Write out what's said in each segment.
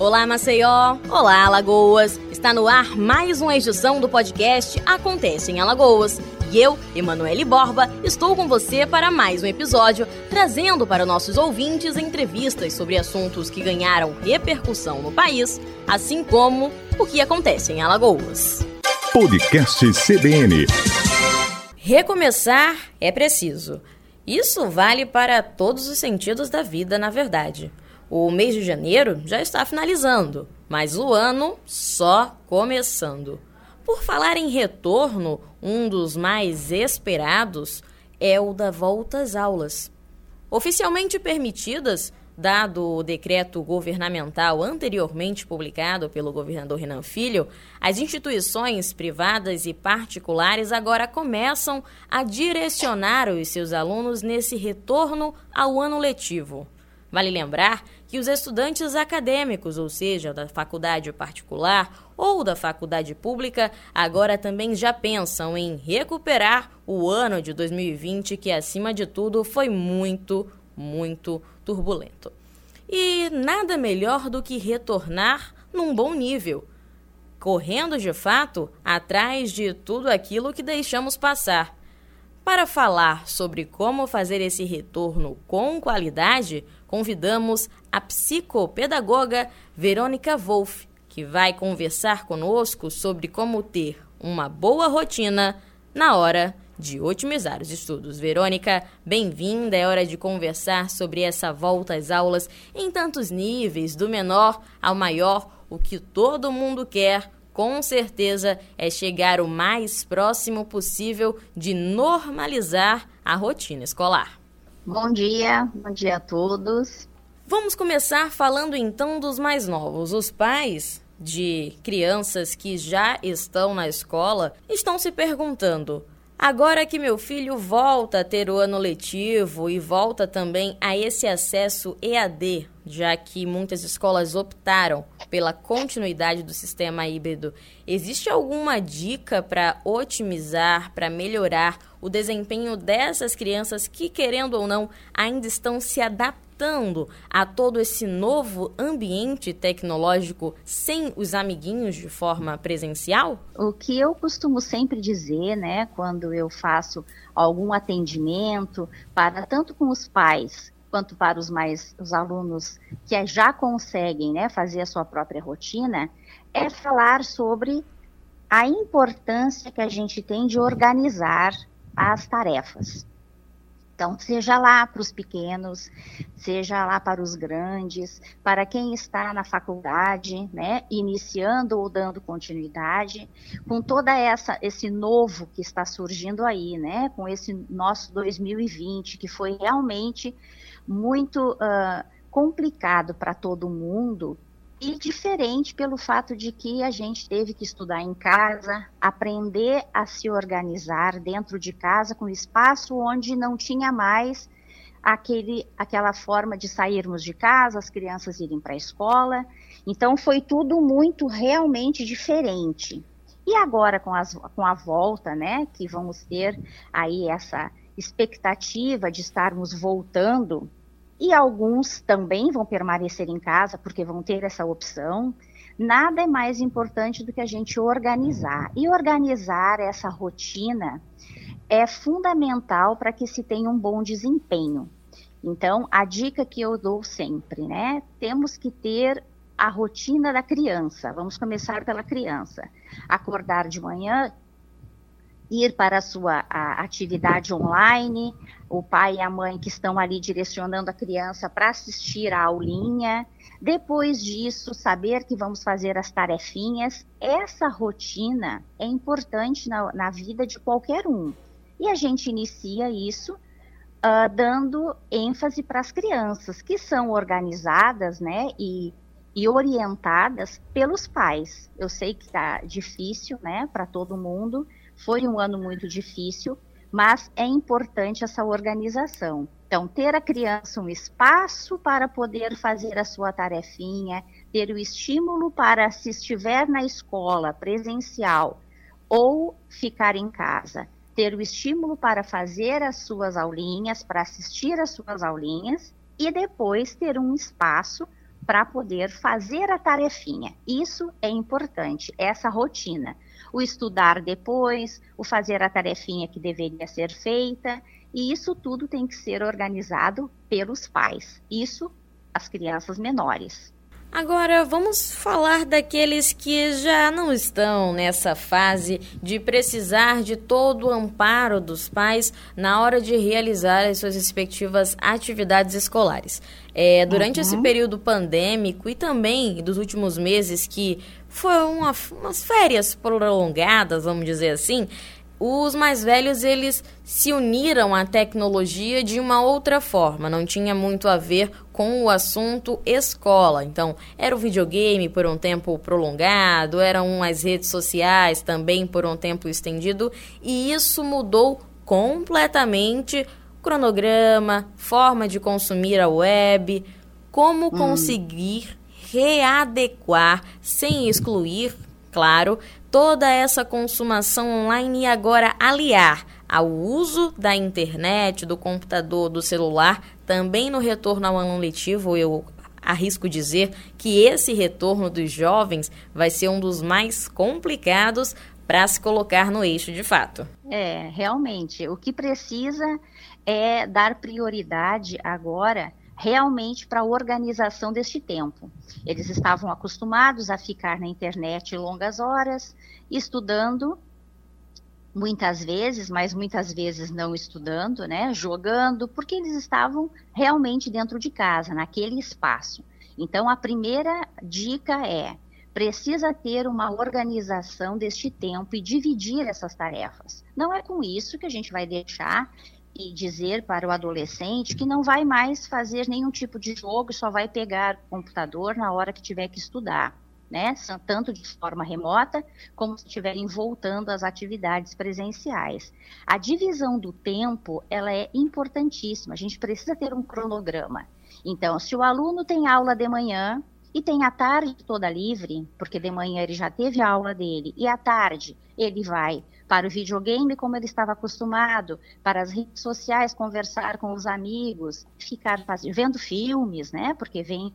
Olá, Maceió! Olá, Alagoas! Está no ar mais uma edição do podcast Acontece em Alagoas. E eu, Emanuele Borba, estou com você para mais um episódio, trazendo para nossos ouvintes entrevistas sobre assuntos que ganharam repercussão no país, assim como o que acontece em Alagoas. Podcast CBN. Recomeçar é preciso. Isso vale para todos os sentidos da vida, na verdade. O mês de janeiro já está finalizando, mas o ano só começando. Por falar em retorno, um dos mais esperados é o da volta às aulas. Oficialmente permitidas, dado o decreto governamental anteriormente publicado pelo governador Renan Filho, as instituições privadas e particulares agora começam a direcionar os seus alunos nesse retorno ao ano letivo. Vale lembrar que os estudantes acadêmicos, ou seja, da faculdade particular ou da faculdade pública, agora também já pensam em recuperar o ano de 2020, que acima de tudo foi muito, muito turbulento. E nada melhor do que retornar num bom nível, correndo de fato atrás de tudo aquilo que deixamos passar. Para falar sobre como fazer esse retorno com qualidade, convidamos a psicopedagoga Verônica Wolff, que vai conversar conosco sobre como ter uma boa rotina na hora de otimizar os estudos. Verônica, bem-vinda. É hora de conversar sobre essa volta às aulas em tantos níveis, do menor ao maior. O que todo mundo quer, com certeza, é chegar o mais próximo possível de normalizar a rotina escolar. Bom dia, bom dia a todos. Vamos começar falando então dos mais novos. Os pais de crianças que já estão na escola estão se perguntando: Agora que meu filho volta a ter o ano letivo e volta também a esse acesso EAD, já que muitas escolas optaram pela continuidade do sistema híbrido, existe alguma dica para otimizar, para melhorar o desempenho dessas crianças que, querendo ou não, ainda estão se adaptando? a todo esse novo ambiente tecnológico sem os amiguinhos de forma presencial? O que eu costumo sempre dizer, né, quando eu faço algum atendimento para tanto com os pais quanto para os mais os alunos que já conseguem, né, fazer a sua própria rotina, é falar sobre a importância que a gente tem de organizar as tarefas. Então, seja lá para os pequenos, seja lá para os grandes, para quem está na faculdade, né, iniciando ou dando continuidade, com toda essa esse novo que está surgindo aí, né, com esse nosso 2020 que foi realmente muito uh, complicado para todo mundo e diferente pelo fato de que a gente teve que estudar em casa, aprender a se organizar dentro de casa, com espaço onde não tinha mais aquele, aquela forma de sairmos de casa, as crianças irem para a escola. Então foi tudo muito realmente diferente. E agora com, as, com a volta, né, que vamos ter aí essa expectativa de estarmos voltando e alguns também vão permanecer em casa porque vão ter essa opção. Nada é mais importante do que a gente organizar. E organizar essa rotina é fundamental para que se tenha um bom desempenho. Então, a dica que eu dou sempre, né? Temos que ter a rotina da criança. Vamos começar pela criança. Acordar de manhã, ir para a sua a atividade online, o pai e a mãe que estão ali direcionando a criança para assistir a aulinha. Depois disso, saber que vamos fazer as tarefinhas. Essa rotina é importante na, na vida de qualquer um. E a gente inicia isso uh, dando ênfase para as crianças, que são organizadas, né, e, e orientadas pelos pais. Eu sei que está difícil, né, para todo mundo, foi um ano muito difícil, mas é importante essa organização. Então, ter a criança um espaço para poder fazer a sua tarefinha, ter o estímulo para, se estiver na escola presencial ou ficar em casa, ter o estímulo para fazer as suas aulinhas, para assistir às suas aulinhas e depois ter um espaço para poder fazer a tarefinha. Isso é importante, essa rotina. O estudar depois, o fazer a tarefinha que deveria ser feita, e isso tudo tem que ser organizado pelos pais. Isso as crianças menores. Agora vamos falar daqueles que já não estão nessa fase de precisar de todo o amparo dos pais na hora de realizar as suas respectivas atividades escolares. É, durante uhum. esse período pandêmico e também dos últimos meses que foram uma, umas férias prolongadas, vamos dizer assim, os mais velhos eles se uniram à tecnologia de uma outra forma, não tinha muito a ver com o assunto escola. Então, era o videogame por um tempo prolongado, eram as redes sociais também por um tempo estendido, e isso mudou completamente cronograma, forma de consumir a web, como hum. conseguir readequar sem excluir, claro, toda essa consumação online e agora aliar ao uso da internet, do computador, do celular, também no retorno ao ano letivo, eu arrisco dizer que esse retorno dos jovens vai ser um dos mais complicados para se colocar no eixo de fato. É, realmente. O que precisa é dar prioridade agora realmente para a organização deste tempo. Eles estavam acostumados a ficar na internet longas horas, estudando, muitas vezes, mas muitas vezes não estudando, né, jogando, porque eles estavam realmente dentro de casa, naquele espaço. Então, a primeira dica é: precisa ter uma organização deste tempo e dividir essas tarefas. Não é com isso que a gente vai deixar e dizer para o adolescente que não vai mais fazer nenhum tipo de jogo, só vai pegar o computador na hora que tiver que estudar, né? Tanto de forma remota, como se estiverem voltando às atividades presenciais. A divisão do tempo, ela é importantíssima. A gente precisa ter um cronograma. Então, se o aluno tem aula de manhã e tem a tarde toda livre, porque de manhã ele já teve a aula dele, e à tarde ele vai para o videogame como ele estava acostumado, para as redes sociais conversar com os amigos, ficar vendo filmes, né? Porque vem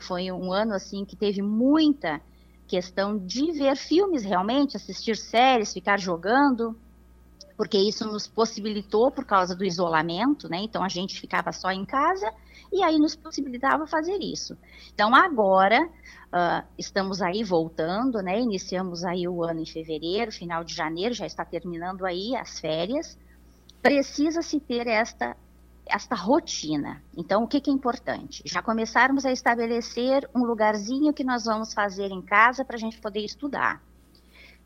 foi um ano assim que teve muita questão de ver filmes realmente, assistir séries, ficar jogando, porque isso nos possibilitou por causa do isolamento, né? Então a gente ficava só em casa e aí nos possibilitava fazer isso. Então agora uh, estamos aí voltando, né? Iniciamos aí o ano em fevereiro, final de janeiro, já está terminando aí as férias. Precisa se ter esta esta rotina. Então, o que, que, é importante? Já começarmos a estabelecer um lugarzinho que nós vamos fazer em casa para a gente poder estudar.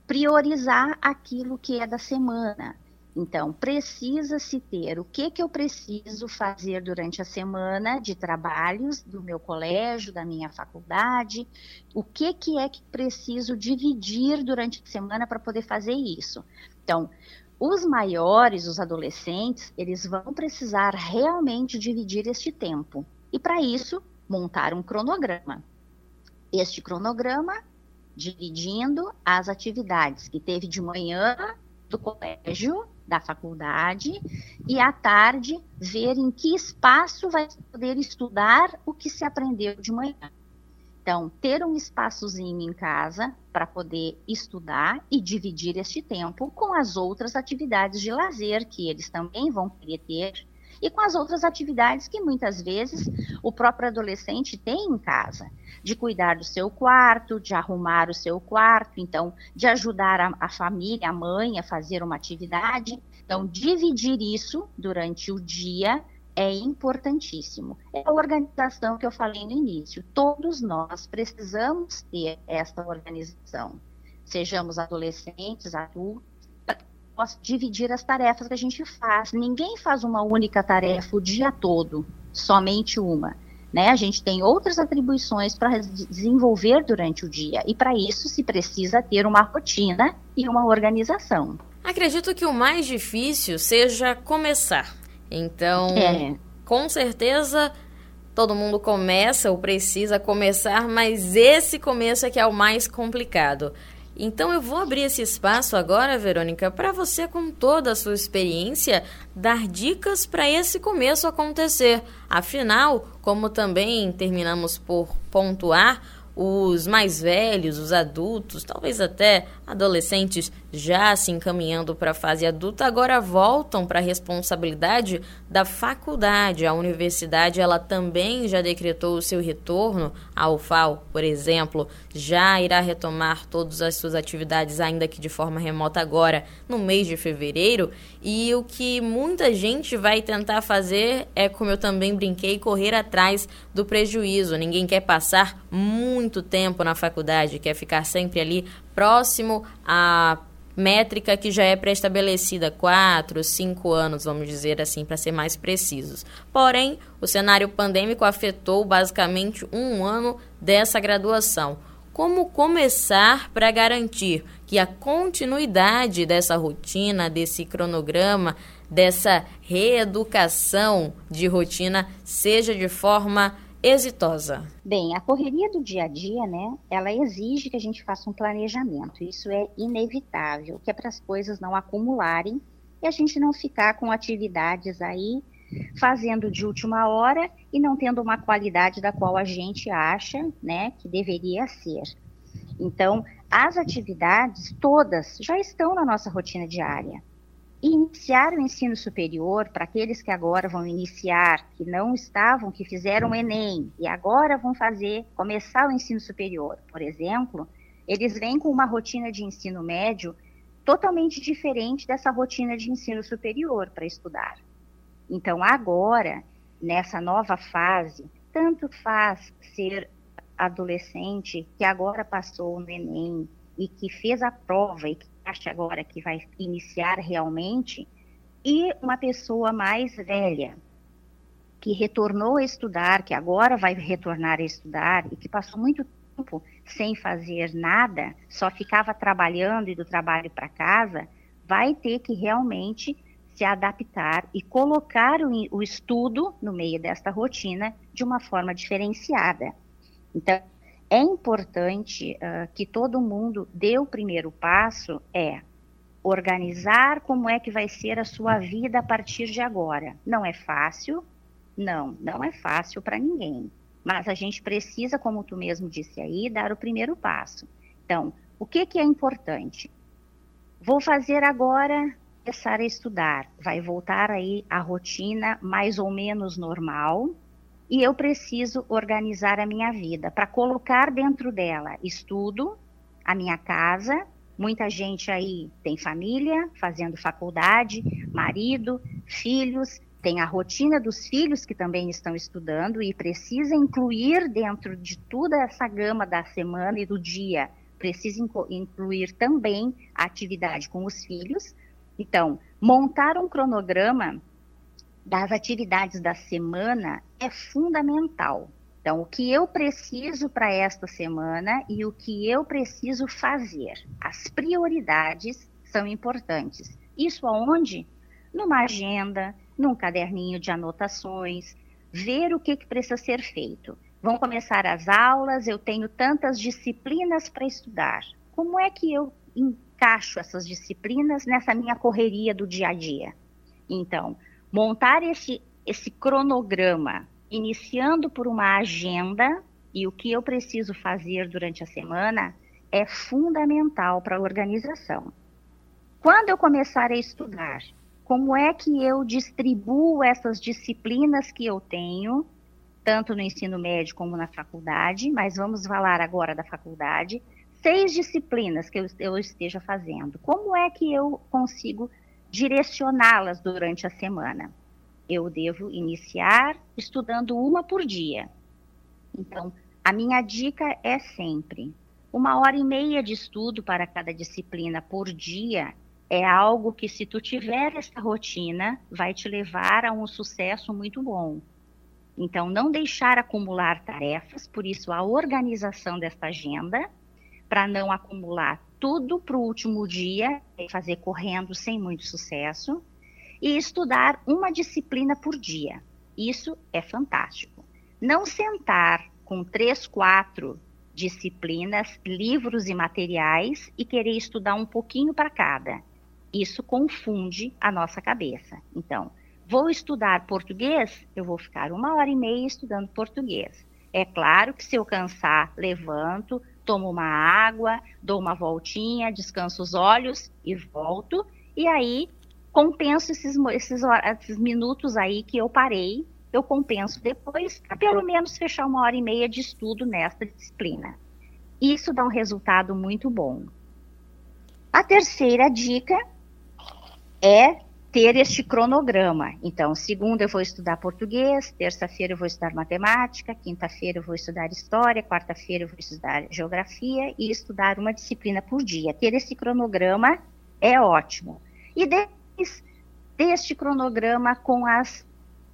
Priorizar aquilo que é da semana. Então, precisa-se ter o que, que eu preciso fazer durante a semana de trabalhos do meu colégio, da minha faculdade, o que, que é que preciso dividir durante a semana para poder fazer isso. Então, os maiores, os adolescentes, eles vão precisar realmente dividir este tempo. E para isso, montar um cronograma. Este cronograma dividindo as atividades que teve de manhã do colégio, da faculdade, e à tarde ver em que espaço vai poder estudar o que se aprendeu de manhã. Então, ter um espaçozinho em casa para poder estudar e dividir este tempo com as outras atividades de lazer que eles também vão querer ter e com as outras atividades que muitas vezes o próprio adolescente tem em casa, de cuidar do seu quarto, de arrumar o seu quarto, então, de ajudar a, a família, a mãe a fazer uma atividade. Então, dividir isso durante o dia é importantíssimo. É a organização que eu falei no início. Todos nós precisamos ter esta organização. Sejamos adolescentes, adultos, possa dividir as tarefas que a gente faz. Ninguém faz uma única tarefa o dia todo, somente uma. Né? A gente tem outras atribuições para desenvolver durante o dia e para isso se precisa ter uma rotina e uma organização. Acredito que o mais difícil seja começar. Então, é. com certeza todo mundo começa ou precisa começar, mas esse começo é que é o mais complicado. Então eu vou abrir esse espaço agora, Verônica, para você, com toda a sua experiência, dar dicas para esse começo acontecer. Afinal, como também terminamos por pontuar, os mais velhos, os adultos, talvez até adolescentes já se encaminhando para a fase adulta, agora voltam para a responsabilidade da faculdade. A universidade ela também já decretou o seu retorno. A UFAL, por exemplo, já irá retomar todas as suas atividades, ainda que de forma remota agora, no mês de fevereiro. E o que muita gente vai tentar fazer é, como eu também brinquei, correr atrás do prejuízo. Ninguém quer passar muito tempo na faculdade, quer ficar sempre ali próximo à métrica que já é pré-estabelecida, quatro, cinco anos, vamos dizer assim, para ser mais precisos. Porém, o cenário pandêmico afetou basicamente um ano dessa graduação. Como começar para garantir que a continuidade dessa rotina, desse cronograma, dessa reeducação de rotina seja de forma exitosa? Bem, a correria do dia a dia, né, ela exige que a gente faça um planejamento. Isso é inevitável, que é para as coisas não acumularem e a gente não ficar com atividades aí fazendo de última hora e não tendo uma qualidade da qual a gente acha, né, que deveria ser. Então, as atividades todas já estão na nossa rotina diária iniciar o ensino superior, para aqueles que agora vão iniciar, que não estavam, que fizeram o Enem e agora vão fazer, começar o ensino superior, por exemplo, eles vêm com uma rotina de ensino médio totalmente diferente dessa rotina de ensino superior para estudar. Então, agora, nessa nova fase, tanto faz ser adolescente que agora passou no Enem e que fez a prova e que acha agora que vai iniciar realmente, e uma pessoa mais velha, que retornou a estudar, que agora vai retornar a estudar e que passou muito tempo sem fazer nada, só ficava trabalhando e do trabalho para casa, vai ter que realmente se adaptar e colocar o, o, estudo no meio desta rotina de uma forma diferenciada. Então, é importante uh, que todo mundo dê o primeiro passo é organizar como é que vai ser a sua vida a partir de agora. Não é fácil, não, não é fácil para ninguém. Mas a gente precisa, como tu mesmo disse aí, dar o primeiro passo. Então, o que, que é importante? Vou fazer agora começar a estudar. Vai voltar aí a rotina mais ou menos normal, e eu preciso organizar a minha vida para colocar dentro dela estudo, a minha casa. Muita gente aí tem família, fazendo faculdade, marido, filhos, tem a rotina dos filhos que também estão estudando e precisa incluir dentro de toda essa gama da semana e do dia, precisa incluir também a atividade com os filhos. Então, montar um cronograma das atividades da semana é fundamental. Então, o que eu preciso para esta semana e o que eu preciso fazer. As prioridades são importantes. Isso aonde? Numa agenda, num caderninho de anotações, ver o que, que precisa ser feito. Vão começar as aulas, eu tenho tantas disciplinas para estudar. Como é que eu encaixo essas disciplinas nessa minha correria do dia a dia? Então, montar esse, esse cronograma, iniciando por uma agenda e o que eu preciso fazer durante a semana, é fundamental para a organização. Quando eu começar a estudar, como é que eu distribuo essas disciplinas que eu tenho, tanto no ensino médio como na faculdade, mas vamos falar agora da faculdade, seis disciplinas que eu, eu esteja fazendo. Como é que eu consigo direcioná-las durante a semana. Eu devo iniciar estudando uma por dia. Então, a minha dica é sempre uma hora e meia de estudo para cada disciplina por dia é algo que, se tu tiver essa rotina, vai te levar a um sucesso muito bom. Então, não deixar acumular tarefas, por isso a organização desta agenda, para não acumular tudo para o último dia, fazer correndo sem muito sucesso, e estudar uma disciplina por dia. Isso é fantástico. Não sentar com três, quatro disciplinas, livros e materiais e querer estudar um pouquinho para cada. Isso confunde a nossa cabeça. Então, vou estudar português, eu vou ficar uma hora e meia estudando português. É claro que se eu cansar, levanto, tomo uma água, dou uma voltinha, descanso os olhos e volto. E aí compenso esses, esses, esses minutos aí que eu parei, eu compenso depois para pelo menos fechar uma hora e meia de estudo nesta disciplina. Isso dá um resultado muito bom. A terceira dica é ter este cronograma. Então, segunda eu vou estudar português, terça-feira eu vou estudar matemática, quinta-feira eu vou estudar história, quarta-feira eu vou estudar geografia e estudar uma disciplina por dia. Ter esse cronograma é ótimo. E depois deste cronograma com as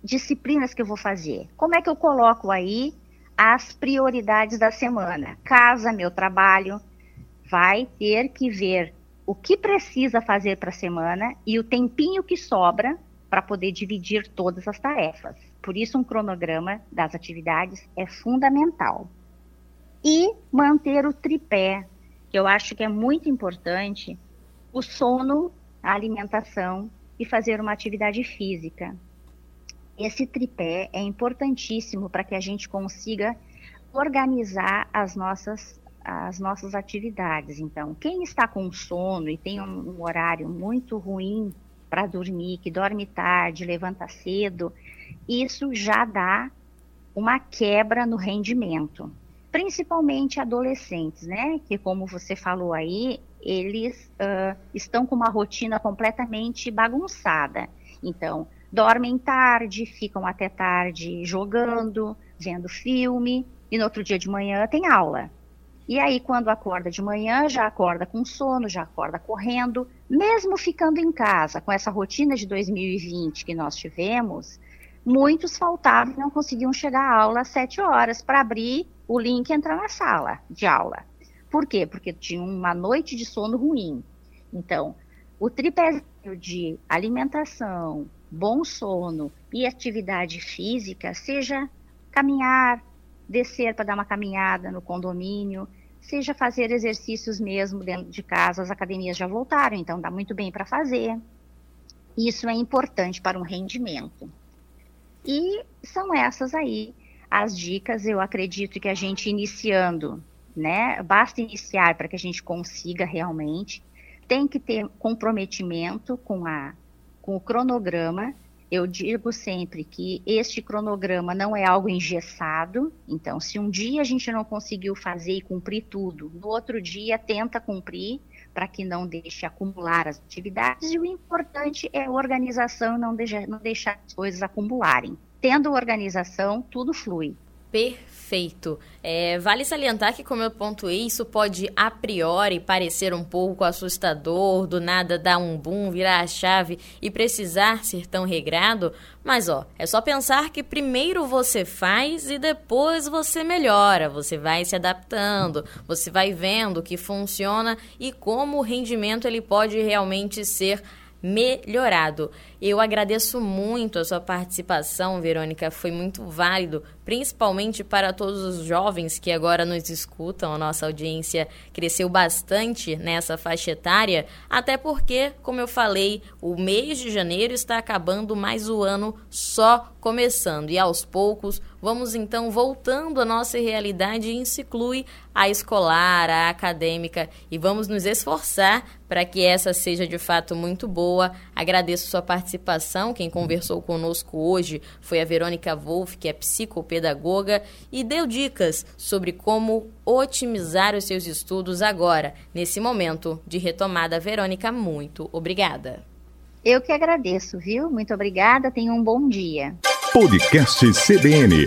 disciplinas que eu vou fazer. Como é que eu coloco aí as prioridades da semana? Casa, meu trabalho, vai ter que ver o que precisa fazer para a semana e o tempinho que sobra para poder dividir todas as tarefas. Por isso, um cronograma das atividades é fundamental. E manter o tripé, que eu acho que é muito importante, o sono, a alimentação e fazer uma atividade física. Esse tripé é importantíssimo para que a gente consiga organizar as nossas as nossas atividades. Então, quem está com sono e tem um, um horário muito ruim para dormir, que dorme tarde, levanta cedo, isso já dá uma quebra no rendimento. Principalmente adolescentes, né? Que, como você falou aí, eles uh, estão com uma rotina completamente bagunçada. Então, dormem tarde, ficam até tarde jogando, vendo filme, e no outro dia de manhã tem aula. E aí, quando acorda de manhã, já acorda com sono, já acorda correndo, mesmo ficando em casa, com essa rotina de 2020 que nós tivemos, muitos faltavam e não conseguiam chegar à aula às sete horas para abrir o link e entrar na sala de aula. Por quê? Porque tinha uma noite de sono ruim. Então, o tripé de alimentação, bom sono e atividade física, seja caminhar, descer para dar uma caminhada no condomínio, seja fazer exercícios mesmo dentro de casa, as academias já voltaram, então dá muito bem para fazer. Isso é importante para um rendimento. E são essas aí as dicas, eu acredito que a gente iniciando, né? Basta iniciar para que a gente consiga realmente. Tem que ter comprometimento com a com o cronograma eu digo sempre que este cronograma não é algo engessado, então, se um dia a gente não conseguiu fazer e cumprir tudo, no outro dia tenta cumprir para que não deixe acumular as atividades, e o importante é a organização não deixar, não deixar as coisas acumularem. Tendo organização, tudo flui. Perfeito. É, vale salientar que, como eu pontuei, isso pode a priori parecer um pouco assustador, do nada dar um boom, virar a chave e precisar ser tão regrado, mas ó, é só pensar que primeiro você faz e depois você melhora, você vai se adaptando, você vai vendo o que funciona e como o rendimento ele pode realmente ser melhorado. Eu agradeço muito a sua participação, Verônica, foi muito válido, principalmente para todos os jovens que agora nos escutam. A nossa audiência cresceu bastante nessa faixa etária, até porque, como eu falei, o mês de janeiro está acabando, mas o ano só começando. E aos poucos vamos então voltando à nossa realidade e inclui a escolar, a acadêmica e vamos nos esforçar para que essa seja de fato muito boa. Agradeço sua participação. Quem conversou conosco hoje foi a Verônica Wolff, que é psicopedagoga e deu dicas sobre como otimizar os seus estudos agora, nesse momento de retomada. Verônica, muito obrigada. Eu que agradeço, viu? Muito obrigada. Tenha um bom dia. Podcast CBN.